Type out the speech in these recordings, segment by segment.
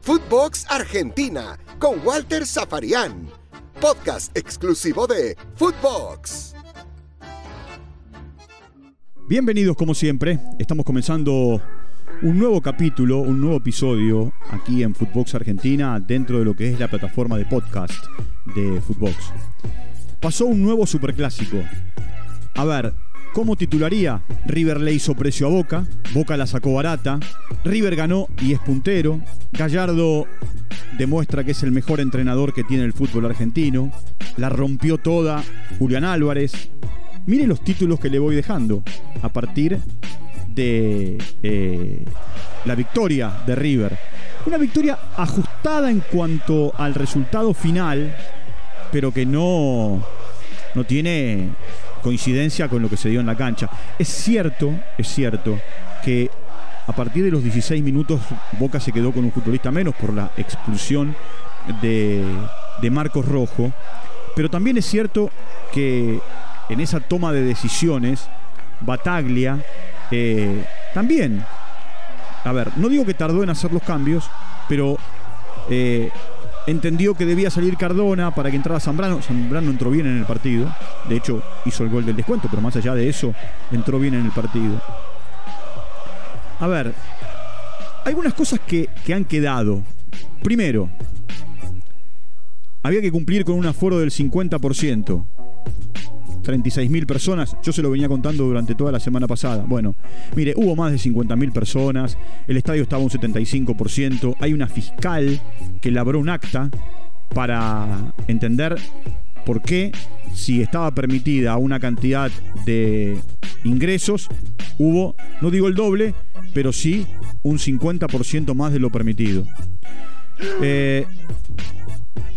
Footbox Argentina con Walter Zafarian. Podcast exclusivo de Footbox. Bienvenidos como siempre. Estamos comenzando un nuevo capítulo, un nuevo episodio aquí en Footbox Argentina dentro de lo que es la plataforma de podcast de Footbox. Pasó un nuevo superclásico. A ver, ¿Cómo titularía? River le hizo precio a Boca, Boca la sacó barata, River ganó y es puntero, Gallardo demuestra que es el mejor entrenador que tiene el fútbol argentino, la rompió toda Julián Álvarez. Mire los títulos que le voy dejando a partir de eh, la victoria de River. Una victoria ajustada en cuanto al resultado final, pero que no, no tiene coincidencia con lo que se dio en la cancha. Es cierto, es cierto que a partir de los 16 minutos Boca se quedó con un futbolista menos por la expulsión de, Marcos Rojo, pero también es cierto que en esa toma de decisiones Bataglia eh, también, a ver, no digo que tardó en hacer los cambios, pero eh, entendió que debía salir Cardona para que entrara Zambrano. Zambrano entró bien en el partido. De hecho, hizo el gol del descuento, pero más allá de eso, entró bien en el partido. A ver, algunas cosas que, que han quedado. Primero, había que cumplir con un aforo del 50%. 36.000 personas. Yo se lo venía contando durante toda la semana pasada. Bueno, mire, hubo más de 50.000 personas, el estadio estaba un 75%, hay una fiscal que labró un acta para entender por qué, si estaba permitida una cantidad de ingresos, hubo, no digo el doble, pero sí un 50% más de lo permitido. Eh,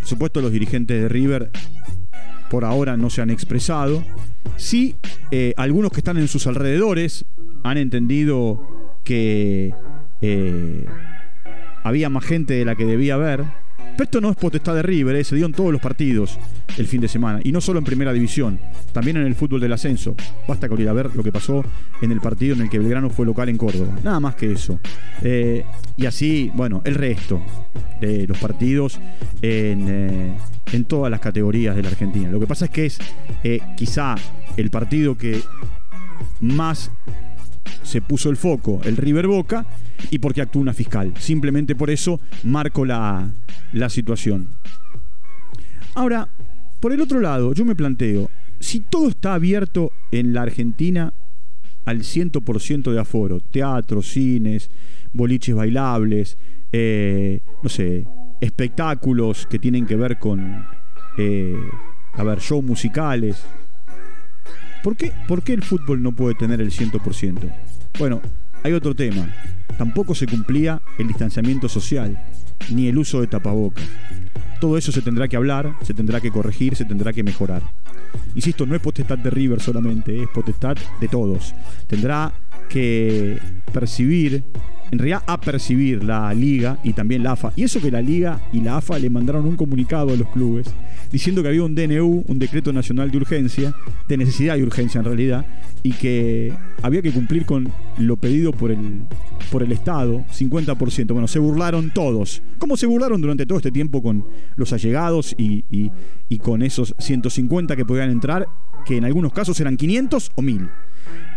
supuesto, los dirigentes de River por ahora no se han expresado. Sí, eh, algunos que están en sus alrededores han entendido que eh, había más gente de la que debía haber. Pero esto no es potestad de River, eh, se dio en todos los partidos el fin de semana. Y no solo en primera división, también en el fútbol del ascenso. Basta con ir a ver lo que pasó en el partido en el que Belgrano fue local en Córdoba. Nada más que eso. y así, bueno, el resto de los partidos en en todas las categorías de la Argentina. Lo que pasa es que es eh, quizá el partido que más se puso el foco, el River Boca, y porque actuó una fiscal. Simplemente por eso marco la, la situación. Ahora, por el otro lado, yo me planteo, si todo está abierto en la Argentina al 100% de aforo, teatros, cines, boliches bailables, eh, no sé, espectáculos que tienen que ver con, eh, a ver, shows musicales. ¿Por qué, ¿Por qué el fútbol no puede tener el 100%? Bueno, hay otro tema. Tampoco se cumplía el distanciamiento social, ni el uso de tapabocas. Todo eso se tendrá que hablar, se tendrá que corregir, se tendrá que mejorar. Insisto, no es potestad de River solamente, es potestad de todos. Tendrá que percibir en realidad a percibir la liga y también la AFA. Y eso que la liga y la AFA le mandaron un comunicado a los clubes diciendo que había un DNU, un decreto nacional de urgencia, de necesidad y urgencia en realidad, y que había que cumplir con lo pedido por el, por el Estado, 50%. Bueno, se burlaron todos, como se burlaron durante todo este tiempo con los allegados y, y con esos 150 que podían entrar, que en algunos casos eran 500 o 1000.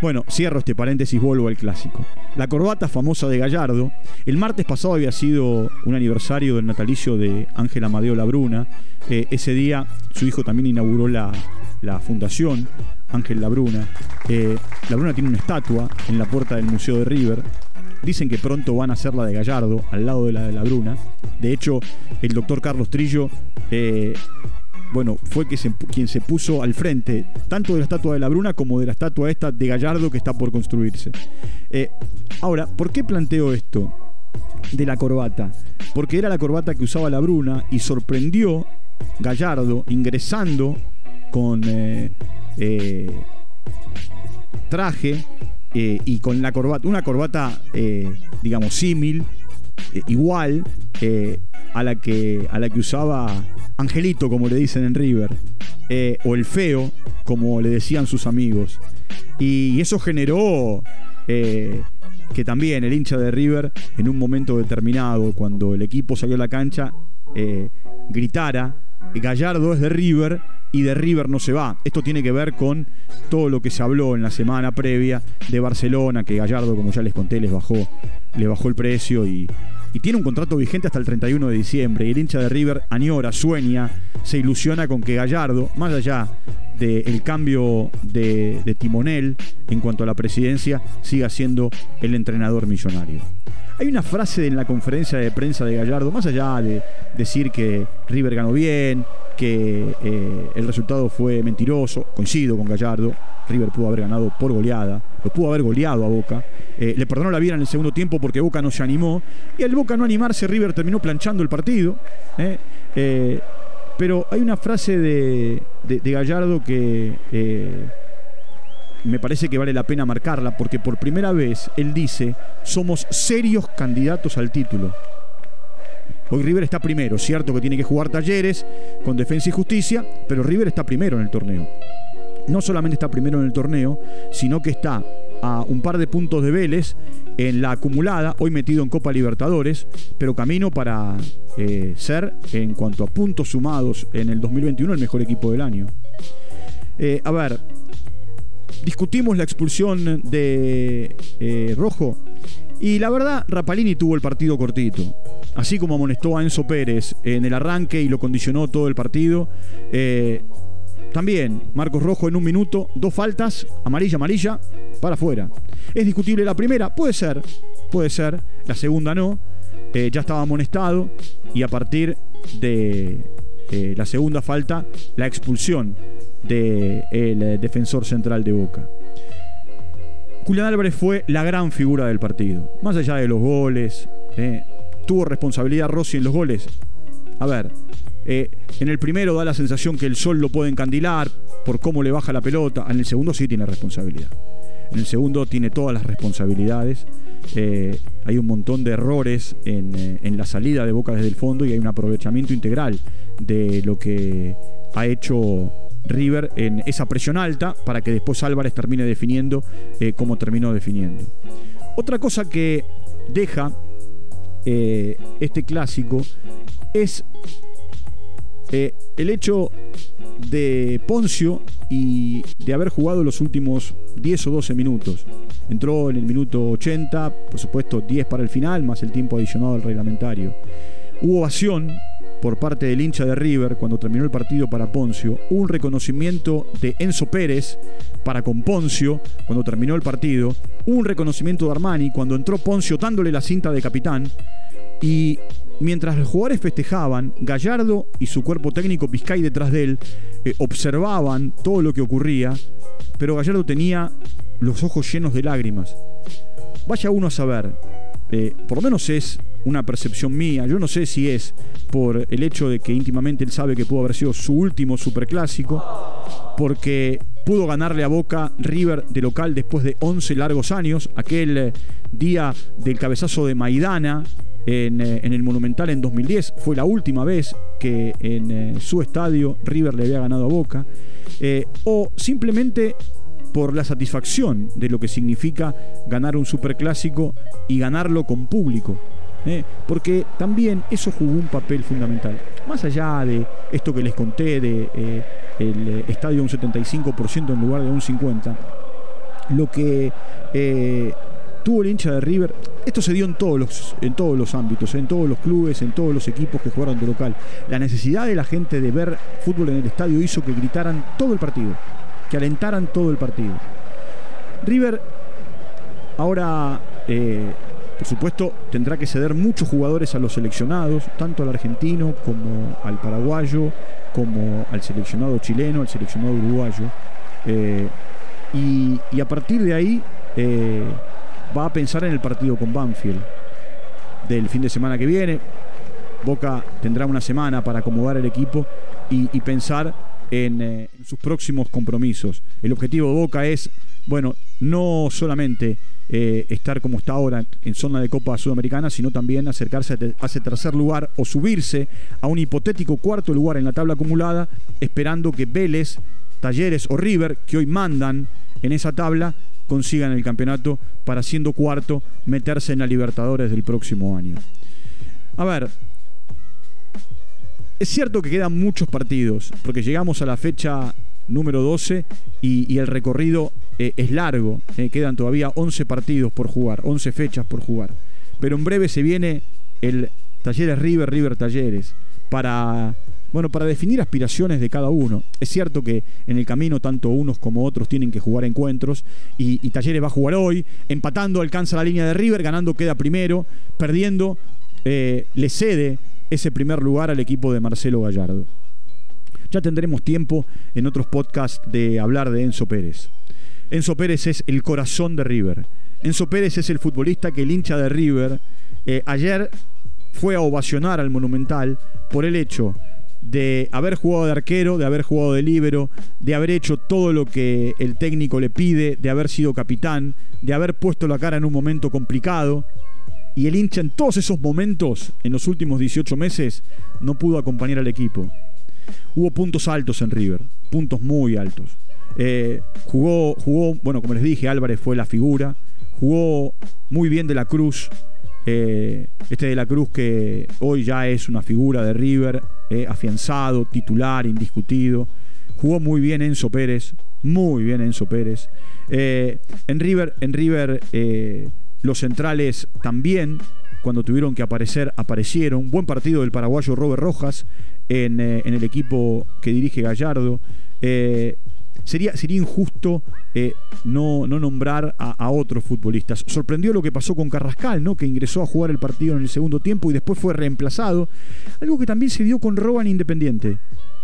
Bueno, cierro este paréntesis, vuelvo al clásico. La corbata famosa de Gallardo. El martes pasado había sido un aniversario del natalicio de Ángel Amadeo Labruna. Eh, ese día su hijo también inauguró la, fundación Ángel Labruna. Eh, Labruna tiene una estatua en la puerta del Museo de River. Dicen que pronto van a hacer la de Gallardo, al lado de la de Labruna. De hecho, el doctor Carlos Trillo eh, bueno, fue quien se puso al frente tanto de la estatua de la Bruna como de la estatua esta de Gallardo que está por construirse. Eh, ahora, ¿por qué planteo esto de la corbata? Porque era la corbata que usaba la Bruna y sorprendió Gallardo ingresando con eh, eh, traje y con la corbata, una corbata, digamos, símil, igual a, la que, a la que usaba Angelito, como le dicen en River, eh, o el feo, como le decían sus amigos. Y eso generó eh, que también el hincha de River en un momento determinado, cuando el equipo salió a la cancha, eh, gritara, Gallardo es de River y de River no se va. Esto tiene que ver con todo lo que se habló en la semana previa de Barcelona, que Gallardo, como ya les conté, les bajó, le bajó el precio y, tiene un contrato vigente hasta el 31 de diciembre. Y el hincha de River añora, sueña, se ilusiona con que Gallardo, más allá del cambio de, de timonel en cuanto a la presidencia, siga siendo el entrenador millonario. Hay una frase en la conferencia de prensa de Gallardo, más allá de decir que River ganó bien, que eh, el resultado fue mentiroso, coincido con Gallardo, River pudo haber ganado por goleada, lo pudo haber goleado a Boca. Eh, le perdonó la vida en el segundo tiempo porque Boca no se animó. Y al Boca no animarse, River terminó planchando el partido. Eh, pero hay una frase de, de Gallardo que me parece que vale la pena marcarla porque por primera vez él dice, somos serios candidatos al título. Hoy River está primero, cierto que tiene que jugar talleres con defensa y justicia, pero River está primero en el torneo. No solamente está primero en el torneo, sino que está a un par de puntos de Vélez en la acumulada, hoy metido en Copa Libertadores, pero camino para eh, ser, en cuanto a puntos sumados en el 2021, el mejor equipo del año. Eh, a ver, discutimos la expulsión de eh, Rojo. Y la verdad, Rapalini tuvo el partido cortito. Así como amonestó a Enzo Pérez en el arranque y lo condicionó todo el partido. Eh, también Marcos Rojo en un minuto, dos faltas, amarilla, amarilla, para afuera. ¿Es discutible la primera? Puede ser, puede ser. La segunda no. Eh, ya estaba amonestado y a partir de la segunda falta, la expulsión del eh, defensor central de Boca. Julián Álvarez fue la gran figura del partido. Más allá de los goles, eh, tuvo responsabilidad Rossi en los goles. A ver, eh, en el primero da la sensación que el sol lo puede encandilar por cómo le baja la pelota. En el segundo sí tiene responsabilidad. En el segundo tiene todas las responsabilidades. hay un montón de errores en, en, la salida de Boca desde el fondo y hay un aprovechamiento integral de lo que ha hecho River en esa presión alta para que después Álvarez termine definiendo eh, como terminó definiendo. Otra cosa que deja eh, este clásico es eh, el hecho de Poncio y de haber jugado los últimos 10 o 12 minutos. Entró en el minuto 80, por supuesto 10 para el final, más el tiempo adicionado al reglamentario. Hubo ovación por parte del hincha de River cuando terminó el partido para Poncio, un reconocimiento de Enzo Pérez para con Poncio cuando terminó el partido, un reconocimiento de Armani cuando entró Poncio dándole la cinta de capitán y mientras los jugadores festejaban, Gallardo y su cuerpo técnico Pizcay detrás de él eh, observaban todo lo que ocurría, pero Gallardo tenía los ojos llenos de lágrimas. Vaya uno a saber, eh, por lo menos es una percepción mía. Yo no sé si es por el hecho de que íntimamente él sabe que pudo haber sido su último superclásico, porque pudo ganarle a Boca River de local después de 11 largos años, aquel eh, día del cabezazo de Maidana. En, eh, el Monumental en 2010 fue la última vez que en eh, su estadio River le había ganado a Boca, o simplemente por la satisfacción de lo que significa ganar un superclásico y ganarlo con público. ¿Eh? porque también eso jugó un papel fundamental. Más allá de esto que les conté de eh, el eh, estadio un 75% en lugar de un 50%, lo que tuvo el hincha de River, esto se dio en todos los, en todos los ámbitos, en todos los clubes, en todos los equipos que jugaron de local. La necesidad de la gente de ver fútbol en el estadio hizo que gritaran todo el partido, que alentaran todo el partido. River ahora por supuesto, tendrá que ceder muchos jugadores a los seleccionados, tanto al argentino como al paraguayo, como al seleccionado chileno, al seleccionado uruguayo. Eh, y, a partir de ahí eh, va a pensar en el partido con Banfield del fin de semana que viene. Boca tendrá una semana para acomodar el equipo y, pensar en, eh, en sus próximos compromisos. El objetivo de Boca es, bueno, no solamente eh, estar como está ahora en zona de Copa Sudamericana, sino también acercarse a ese tercer lugar o subirse a un hipotético cuarto lugar en la tabla acumulada, esperando que Vélez, Talleres o River, que hoy mandan en esa tabla, consigan el campeonato para siendo cuarto meterse en la Libertadores del próximo año. A ver, es cierto que quedan muchos partidos, porque llegamos a la fecha número 12 y, el recorrido eh, es largo, eh, quedan todavía 11 partidos por jugar, 11 fechas por jugar, pero en breve se viene el Talleres River, River Talleres, para bueno, para definir aspiraciones de cada uno. Es cierto que en el camino tanto unos como otros tienen que jugar encuentros y, Talleres va a jugar hoy, empatando alcanza la línea de River, ganando queda primero, perdiendo eh, le cede ese primer lugar al equipo de Marcelo Gallardo. Ya tendremos tiempo en otros podcasts de hablar de Enzo Pérez. Enzo Pérez es el corazón de River. Enzo Pérez es el futbolista que el hincha de River eh, ayer fue a ovacionar al Monumental por el hecho de haber jugado de arquero, de haber jugado de líbero, de haber hecho todo lo que el técnico le pide, de haber sido capitán, de haber puesto la cara en un momento complicado. Y el hincha en todos esos momentos, en los últimos 18 meses, no pudo acompañar al equipo. Hubo puntos altos en River, puntos muy altos. Eh, jugó, jugó, bueno, como les dije, Álvarez fue la figura. Jugó muy bien de la Cruz, eh, este de la Cruz que hoy ya es una figura de River, eh, afianzado, titular, indiscutido. Jugó muy bien Enzo Pérez, muy bien Enzo Pérez. En River, en River los centrales también, cuando tuvieron que aparecer, aparecieron. Buen partido del paraguayo Robert Rojas en, en el equipo que dirige Gallardo sería, sería injusto eh, no, no, nombrar a, otros futbolistas. Sorprendió lo que pasó con Carrascal, ¿no? que ingresó a jugar el partido en el segundo tiempo y después fue reemplazado. Algo que también se dio con Roa en Independiente.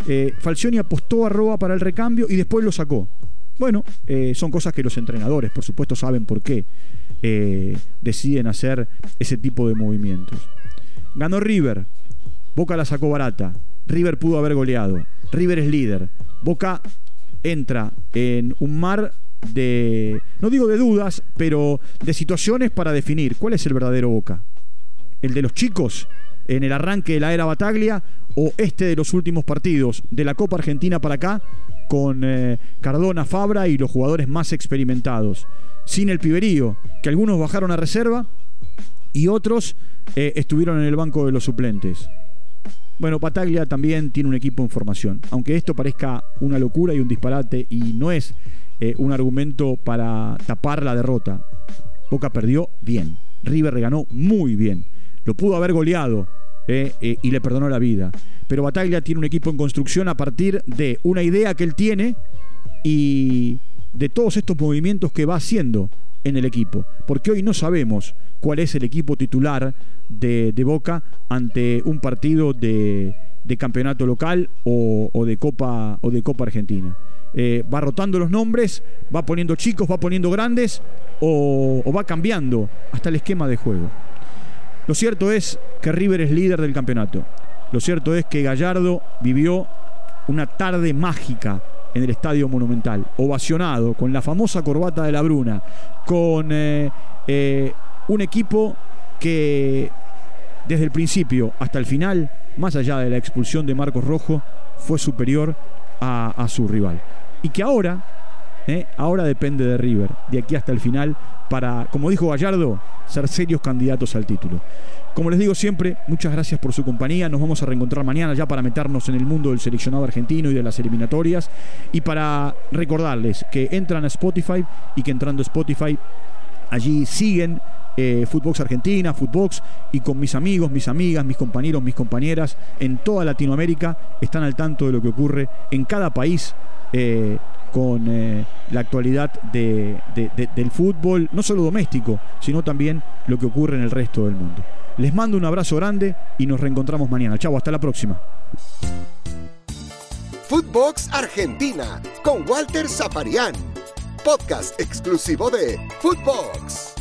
Eh, Falcioni apostó a Roa para el recambio y después lo sacó. Bueno, eh, son cosas que los entrenadores, por supuesto, saben por qué deciden hacer ese tipo de movimientos. Ganó River, Boca la sacó barata, River pudo haber goleado, River es líder, Boca entra en un mar de, no digo de dudas, pero de situaciones para definir. Cuál es el verdadero Boca. ¿El de los chicos en el arranque de la era Bataglia o este de los últimos partidos de la Copa Argentina para acá con eh, Cardona, Fabra y los jugadores más experimentados? Sin el piberío, que algunos bajaron a reserva y otros eh, estuvieron en el banco de los suplentes. Bueno, Pataglia también tiene un equipo en formación. Aunque esto parezca una locura y un disparate y no es eh, un argumento para tapar la derrota. Boca perdió bien. River ganó muy bien. Lo pudo haber goleado eh, eh, y le perdonó la vida. Pero Bataglia tiene un equipo en construcción a partir de una idea que él tiene y de todos estos movimientos que va haciendo en el equipo. Porque hoy no sabemos cuál es el equipo titular de, Boca ante un partido de, campeonato local o, de Copa, o de Copa Argentina. Eh, va rotando los nombres, va poniendo chicos, va poniendo grandes o, va cambiando hasta el esquema de juego. Lo cierto es que River es líder del campeonato. Lo cierto es que Gallardo vivió una tarde mágica en el Estadio Monumental, ovacionado, con la famosa corbata de la Bruna, con eh, eh, un equipo que desde el principio hasta el final, más allá de la expulsión de Marcos Rojo, fue superior a, su rival. Y que ahora, eh, ahora depende de River, de aquí hasta el final, para, como dijo Gallardo, ser serios candidatos al título. Como les digo siempre, muchas gracias por su compañía. Nos vamos a reencontrar mañana ya para meternos en el mundo del seleccionado argentino y de las eliminatorias. Y para recordarles que entran a Spotify y que entrando a Spotify allí siguen eh, Footbox Argentina, Footbox, y con mis amigos, mis amigas, mis compañeros, mis compañeras en toda Latinoamérica están al tanto de lo que ocurre en cada país. Eh, con eh, la actualidad del fútbol, no solo doméstico, sino también lo que ocurre en el resto del mundo. Les mando un abrazo grande y nos reencontramos mañana. Chau, hasta la próxima. Footbox Argentina con Walter Zaparián, podcast exclusivo de Footbox.